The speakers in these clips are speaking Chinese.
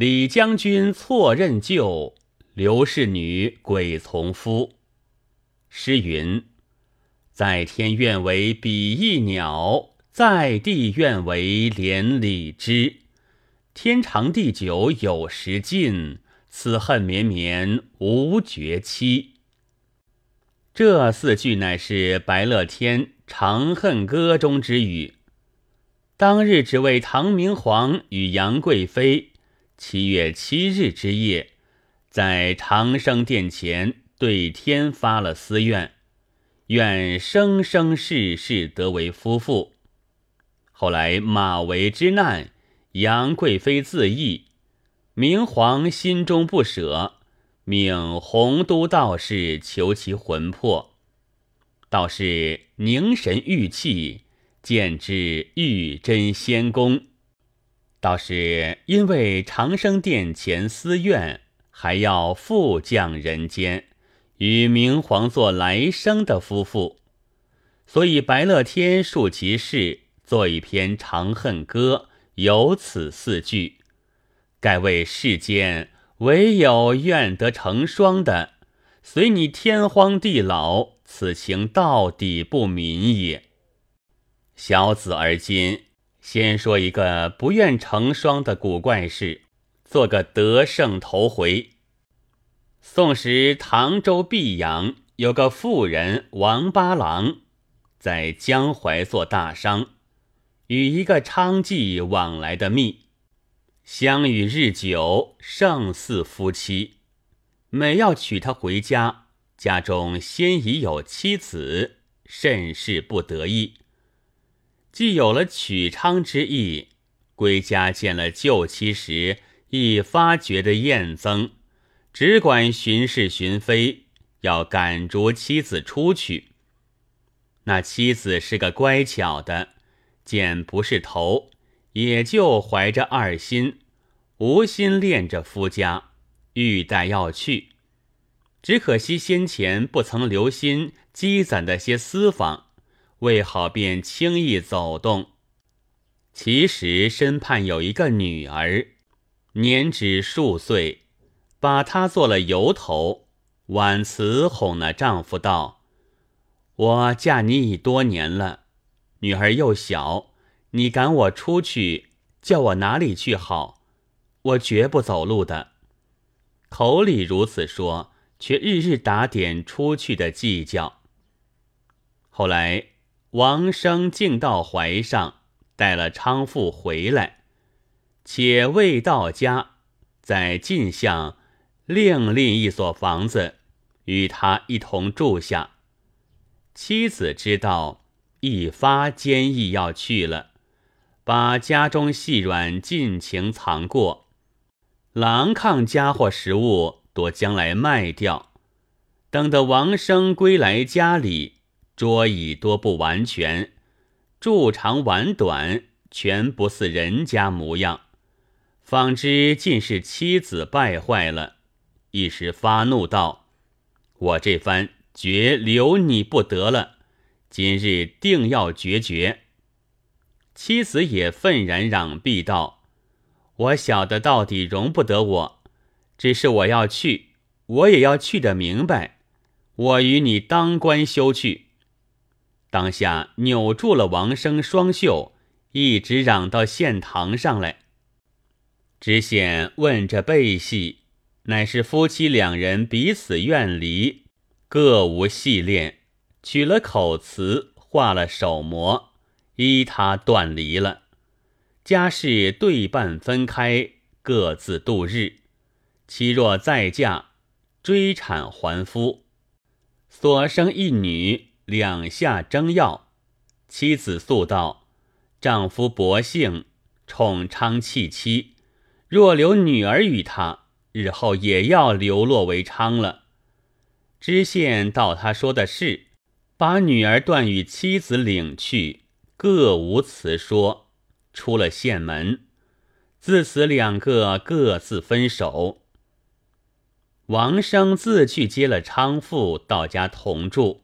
李将军错任旧，刘氏女鬼从夫。诗云：“在天愿为比翼鸟，在地愿为连理枝。天长地久有时尽，此恨绵绵无绝期。”这四句乃是白乐天《长恨歌》中之语。当日只为唐明皇与杨贵妃七月七日之夜，在长生殿前对天发了私愿，愿生生世世得为夫妇。后来马嵬之难，杨贵妃自缢，明皇心中不舍，命洪都道士求其魂魄。道士凝神玉气。见之玉真仙宫，倒是因为长生殿前私愿，还要复降人间，与明皇做来生的夫妇，所以白乐天述其事，作一篇《长恨歌》，有此四句，盖为世间唯有愿得成双的，随你天荒地老，此情到底不泯也。小子而今，先说一个不愿成双的古怪事，做个得胜头回。宋时唐州泌阳有个妇人王八郎，在江淮做大商，与一个娼妓往来的密，相遇日久，胜似夫妻。每要娶她回家，家中先已有妻子，甚是不得意。既有了取娼之意，归家见了旧妻时，亦发觉的厌憎，只管巡视巡妃，要赶逐妻子出去。那妻子是个乖巧的，见不是头，也就怀着二心，无心恋着夫家，欲待要去。只可惜先前不曾留心积攒的些私房。为好便轻易走动，其实身畔有一个女儿，年只数岁，把她做了由头，婉辞哄那丈夫道：“我嫁你已多年了，女儿又小，你赶我出去，叫我哪里去好？我绝不走路的。”口里如此说，却日日打点出去的计较。后来。王生竟到怀上，带了娼妇回来，且未到家，在晋巷另立一所房子，与他一同住下。妻子知道，一发坚意要去了，把家中细软尽情藏过，狼炕家伙食物多将来卖掉，等得王生归来家里。桌椅多不完全，柱长碗短，全不似人家模样。方知尽是妻子败坏了，一时发怒道：“我这番绝留你不得了，今日定要决绝。”妻子也愤然嚷避道：“我晓得到底容不得我，只是我要去，我也要去的明白。我与你当官休去。”当下扭住了王生双袖，一直嚷到县堂上来。知县问着背戏，乃是夫妻两人彼此怨离，各无戏恋，取了口词，画了手模，依他断离了。家事对半分开，各自度日。妻若再嫁，追产还夫，所生一女。两下争要，妻子诉道：“丈夫薄幸，宠娼弃妻，若留女儿与他，日后也要流落为娼了。”知县道：“他说的是，把女儿断与妻子领去，各无辞说。”出了县门，自此两个各自分手。王生自去接了娼妇，到家同住。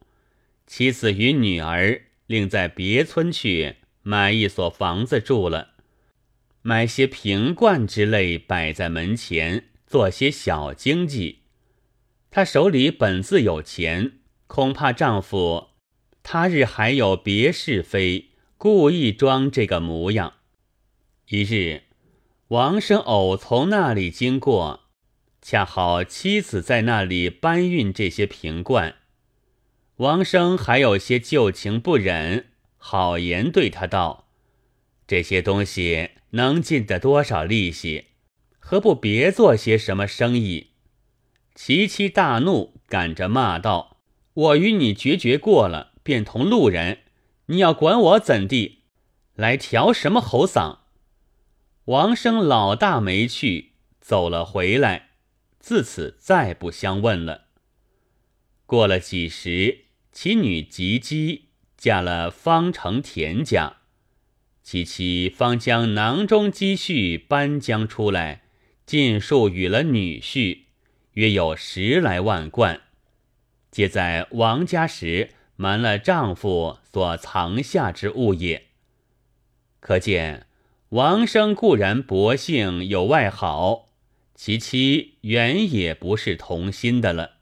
妻子与女儿另在别村去买一所房子住了，买些瓶罐之类摆在门前，做些小经济。她手里本自有钱，恐怕丈夫他日还有别是非，故意装这个模样。一日，王生偶从那里经过，恰好妻子在那里搬运这些瓶罐。王生还有些旧情不忍，好言对他道：“这些东西能进得多少利息？何不别做些什么生意？”齐妻大怒，赶着骂道：“我与你决绝过了，便同路人，你要管我怎地？来调什么喉嗓？”王生老大没去，走了回来，自此再不相问了。过了几时。其女吉姬嫁了方成田家，其妻方将囊中积蓄搬将出来，尽数与了女婿，约有十来万贯，皆在王家时瞒了丈夫所藏下之物也。可见王生固然薄幸有外好，其妻原也不是同心的了。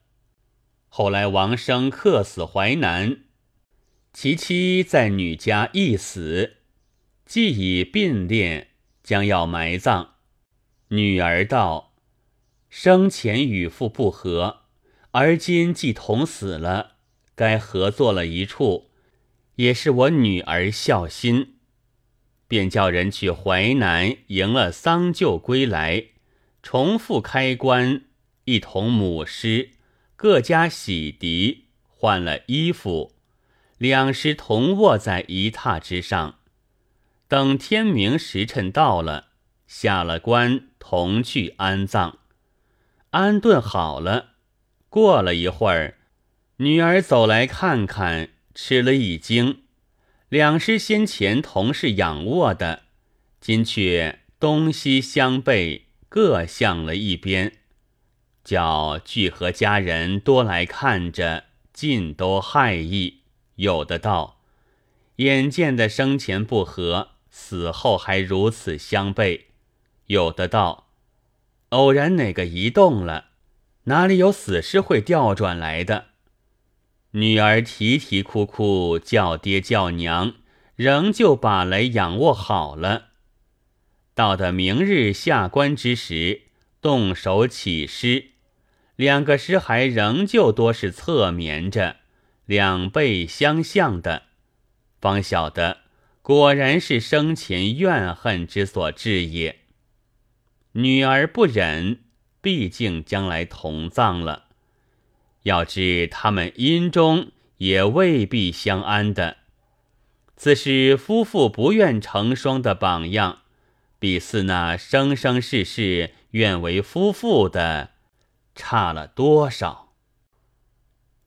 后来王生客死淮南，其妻在女家亦死，既已并殓，将要埋葬。女儿道：“生前与父不和，而今既同死了，该合作了一处，也是我女儿孝心。”便叫人去淮南迎了丧柩归来，重复开棺，一同母尸。各家洗涤，换了衣服，两尸同卧在一榻之上。等天明时辰到了，下了棺，同去安葬。安顿好了，过了一会儿，女儿走来看看，吃了一惊。两尸先前同是仰卧的，今却东西相背，各向了一边。叫聚合家人多来看着，尽都害意。有的道：眼见的生前不和，死后还如此相悖；有的道：偶然哪个移动了，哪里有死尸会调转来的？女儿啼啼哭哭叫爹叫娘，仍旧把来仰卧好了。到的明日下官之时，动手起尸。两个尸骸仍旧多是侧眠着，两背相向的，方晓得果然是生前怨恨之所致也。女儿不忍，毕竟将来同葬了，要知他们阴中也未必相安的。此是夫妇不愿成双的榜样，比似那生生世世愿为夫妇的。差了多少？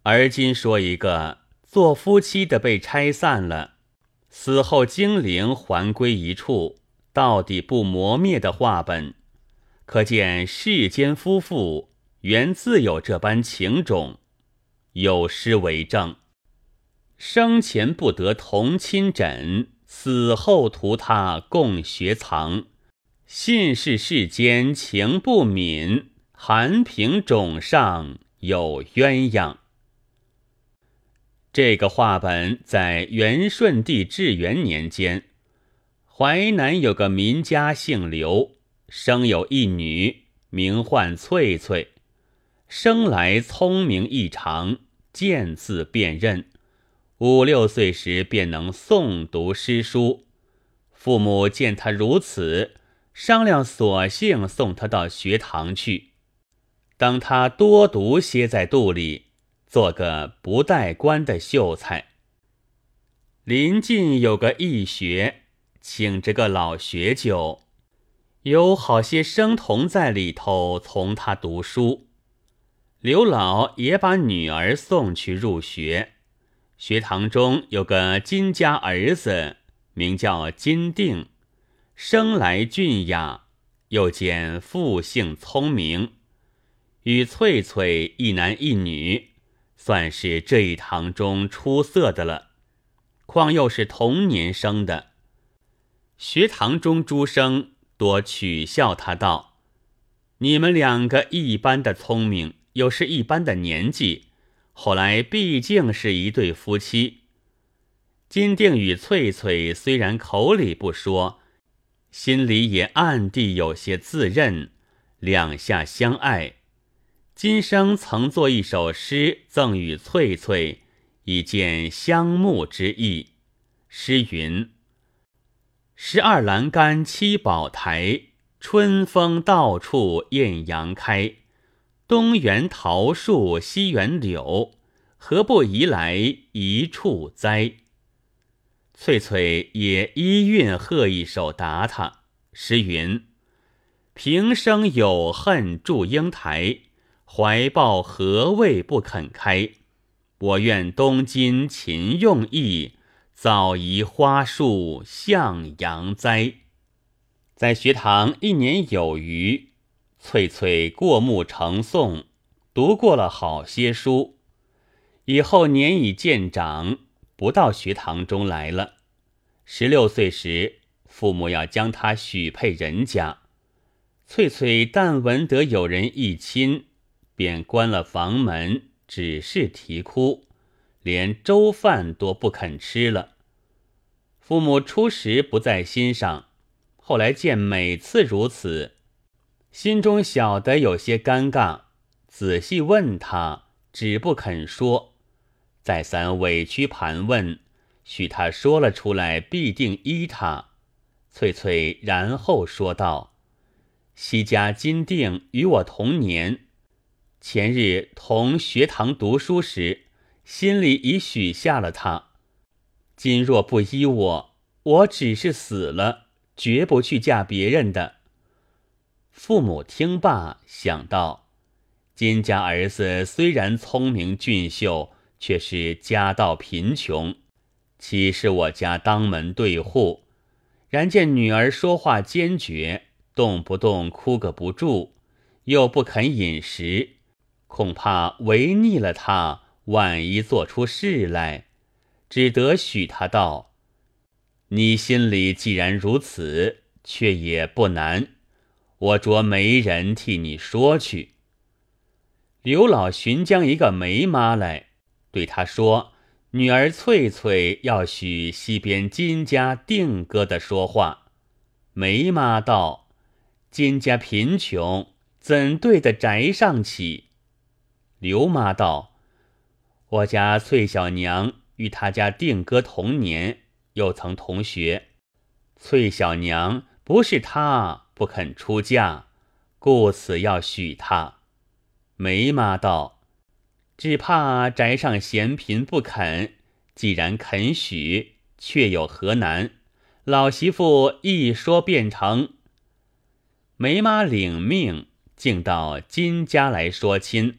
而今说一个做夫妻的被拆散了，死后精灵还归一处，到底不磨灭的话本，可见世间夫妇原自有这般情种。有诗为证：生前不得同亲枕，死后图他共学藏。信是世间情不泯。韩平冢上有鸳鸯。这个话本在元顺帝至元年间，淮南有个民家姓刘，生有一女，名唤翠翠，生来聪明异常，见字辨认，五六岁时便能诵读诗书。父母见他如此，商量，索性送他到学堂去。当他多读些在肚里，做个不带官的秀才。临近有个义学，请着个老学究，有好些生童在里头从他读书。刘老也把女儿送去入学。学堂中有个金家儿子，名叫金定，生来俊雅，又见父性聪明。与翠翠一男一女，算是这一堂中出色的了。况又是同年生的，学堂中诸生多取笑他道：“你们两个一般的聪明，又是一般的年纪，后来毕竟是一对夫妻。”金锭与翠翠虽然口里不说，心里也暗地有些自认，两下相爱。今生曾作一首诗赠与翠翠，以见相慕之意。诗云：“十二栏杆七宝台，春风到处艳阳开。东园桃树，西园柳，何不移来一处栽？”翠翠也依韵和一首答他。诗云：“平生有恨祝英台，怀抱何谓不肯开？我愿东京勤用意，早移花树向阳栽。”在学堂一年有余，翠翠过目成诵，读过了好些书，以后年已渐长。不到学堂中来了。十六岁时，父母要将他许配人家。翠翠但闻得有人议亲，便关了房门，只是啼哭，连粥饭都不肯吃了。父母初时不在心上，后来见每次如此，心中晓得有些尴尬，仔细问他，只不肯说。再三委屈盘问，许他说了出来，必定依他。翠翠然后说道：“西家金锭与我同年，前日同学堂读书时，心里已许下了他。今若不依我，我只是死了，绝不去嫁别人的。”父母听罢，想到金家儿子虽然聪明俊秀。却是家道贫穷，岂是我家当门对户？然见女儿说话坚决，动不动哭个不住，又不肯饮食，恐怕违逆了他，万一做出事来，只得许他道：“你心里既然如此，却也不难，我着媒人替你说去。”刘老寻将一个媒妈来。对他说：“女儿翠翠要许西边金家定哥的说话。”梅妈道：“金家贫穷，怎对得宅上起？”刘妈道：“我家翠小娘与他家定哥同年，又曾同学。翠小娘不是他不肯出嫁，故此要许他。”梅妈道。只怕宅上嫌贫不肯，既然肯许，却有何难？老媳妇一说便成。梅妈领命，竟到金家来说亲。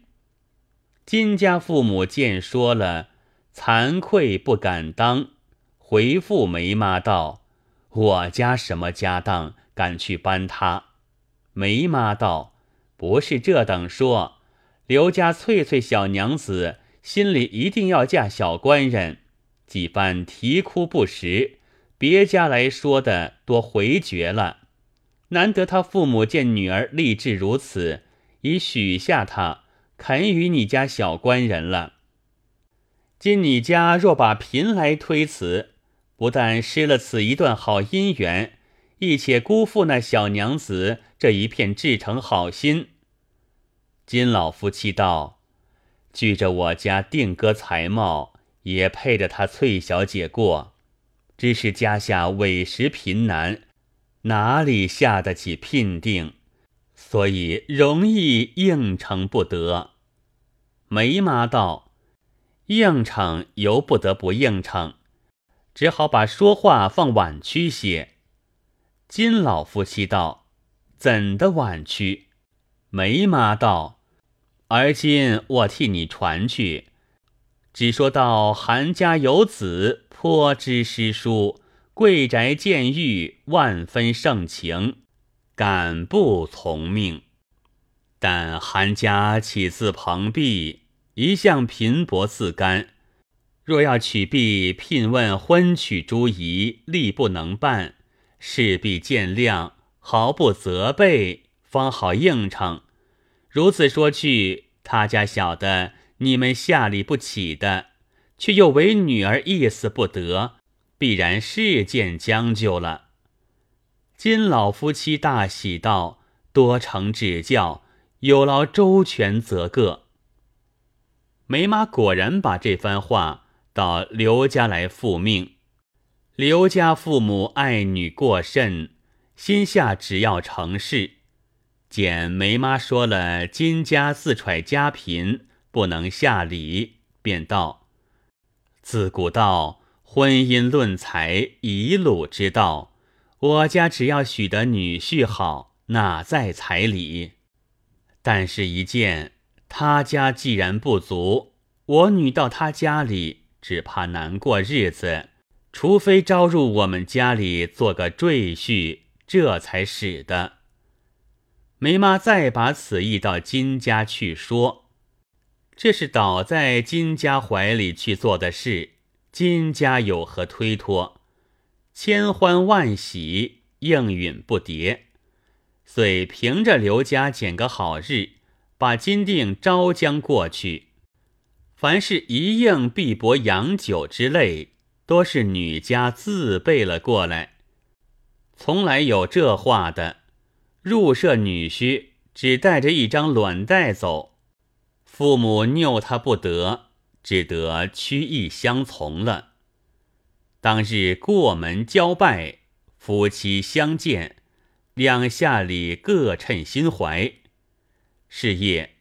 金家父母见说了，惭愧不敢当，回复梅妈道：“我家什么家当，敢去搬他？”梅妈道：“不是这等说。”刘家翠翠小娘子心里一定要嫁小官人，几番啼哭不实，别家来说的多回绝了。难得他父母见女儿立志如此，已许下他，肯与你家小官人了。今你家若把贫来推辞，不但失了此一段好姻缘，亦且辜负那小娘子这一片至诚好心。金老夫妻道：“据着我家定哥才貌，也配着他翠小姐过。只是家下委实贫难，哪里下得起聘定？所以容易应承不得。”梅妈道：“应承由不得不应承，只好把说话放婉曲些。”金老夫妻道：“怎的婉曲？”梅妈道。而今我替你传去，只说到韩家有子，颇知诗书，贵宅见遇，万分盛情，敢不从命？但韩家起自蓬荜，一向贫薄自甘，若要娶婢，聘问婚娶诸仪，力不能办，势必见谅，毫不责备，方好应承。如此说去，他家晓得你们下礼不起的，却又为女儿意思不得，必然事件将就了。金老夫妻大喜道：“多承指教，有劳周全则个。”梅妈果然把这番话到刘家来复命。刘家父母爱女过甚，心下只要成事。见梅妈说了金家自揣家贫，不能下礼，便道：“自古道婚姻论财，以鲁之道。我家只要许得女婿好，哪在彩礼？但是，一见他家既然不足，我女到他家里，只怕难过日子。除非招入我们家里做个赘婿，这才使得。”梅妈再把此意到金家去说，这是倒在金家怀里去做的事，金家有何推脱？千欢万喜，应允不迭，遂凭着刘家拣个好日，把金锭招将过去。凡是一应碧帛洋酒之类，多是女家自备了过来，从来有这话的。入舍女婿只带着一张卵袋走，父母拗他不得，只得屈意相从了。当日过门交拜，夫妻相见，两下里各称心怀。是夜，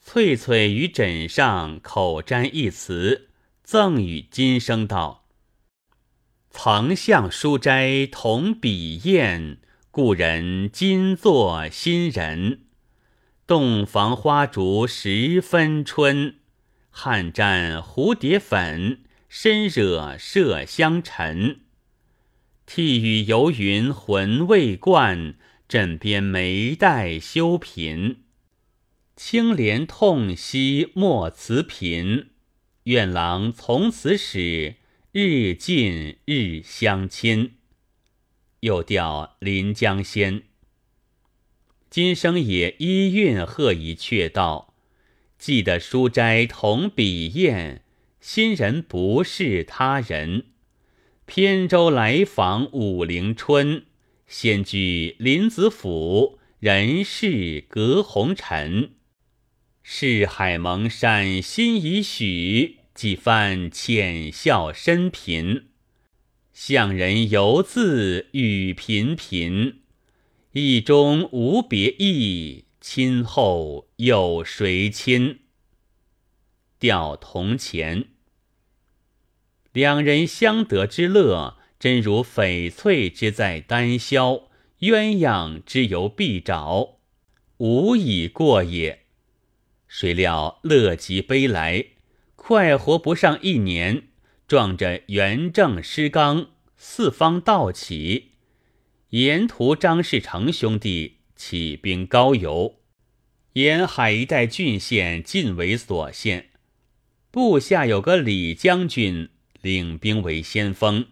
翠翠于枕上口占一词，赠与金生道：“曾向书斋同笔砚。”故人今作新人，洞房花烛十分春。汗沾蝴蝶粉，身惹麝香尘。涕雨游云魂未惯，枕边眉黛羞颦。青莲痛惜莫辞频，愿郎从此始，日近日相亲。又调《临江仙》，今生也依韵贺以却道：记得书斋同笔砚，新人不是他人。扁舟来访武陵春，仙居林子府，人事隔红尘。世海蒙山心已许，几番浅笑深颦。向人犹自语频频，意中无别意，亲后有谁亲？调铜钱，两人相得之乐，真如翡翠之在丹霄，鸳鸯之游碧沼，无以过也。谁料乐极悲来，快活不上一年。撞着元正师纲，四方道起，沿途张士诚兄弟起兵高邮，沿海一带郡县尽为所限。部下有个李将军领兵为先锋，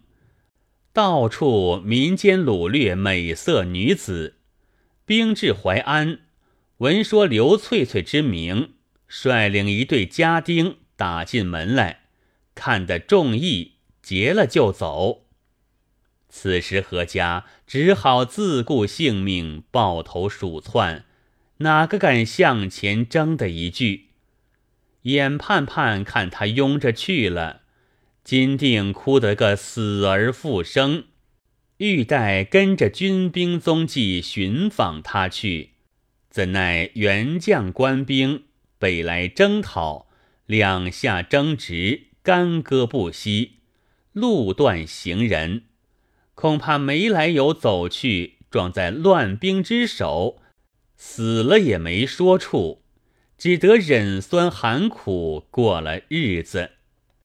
到处民间掳掠美色女子。兵至淮安，闻说刘翠翠之名，率领一队家丁打进门来。看得众意，结了就走。此时何家只好自顾性命，抱头鼠窜，哪个敢向前争的一句？眼盼盼看他拥着去了，金锭哭得个死而复生，欲待跟着军兵踪迹寻访他去，怎奈元将官兵北来征讨，两下争执。干戈不息，路断行人，恐怕没来由走去，撞在乱兵之手，死了也没说处，只得忍酸含苦过了日子。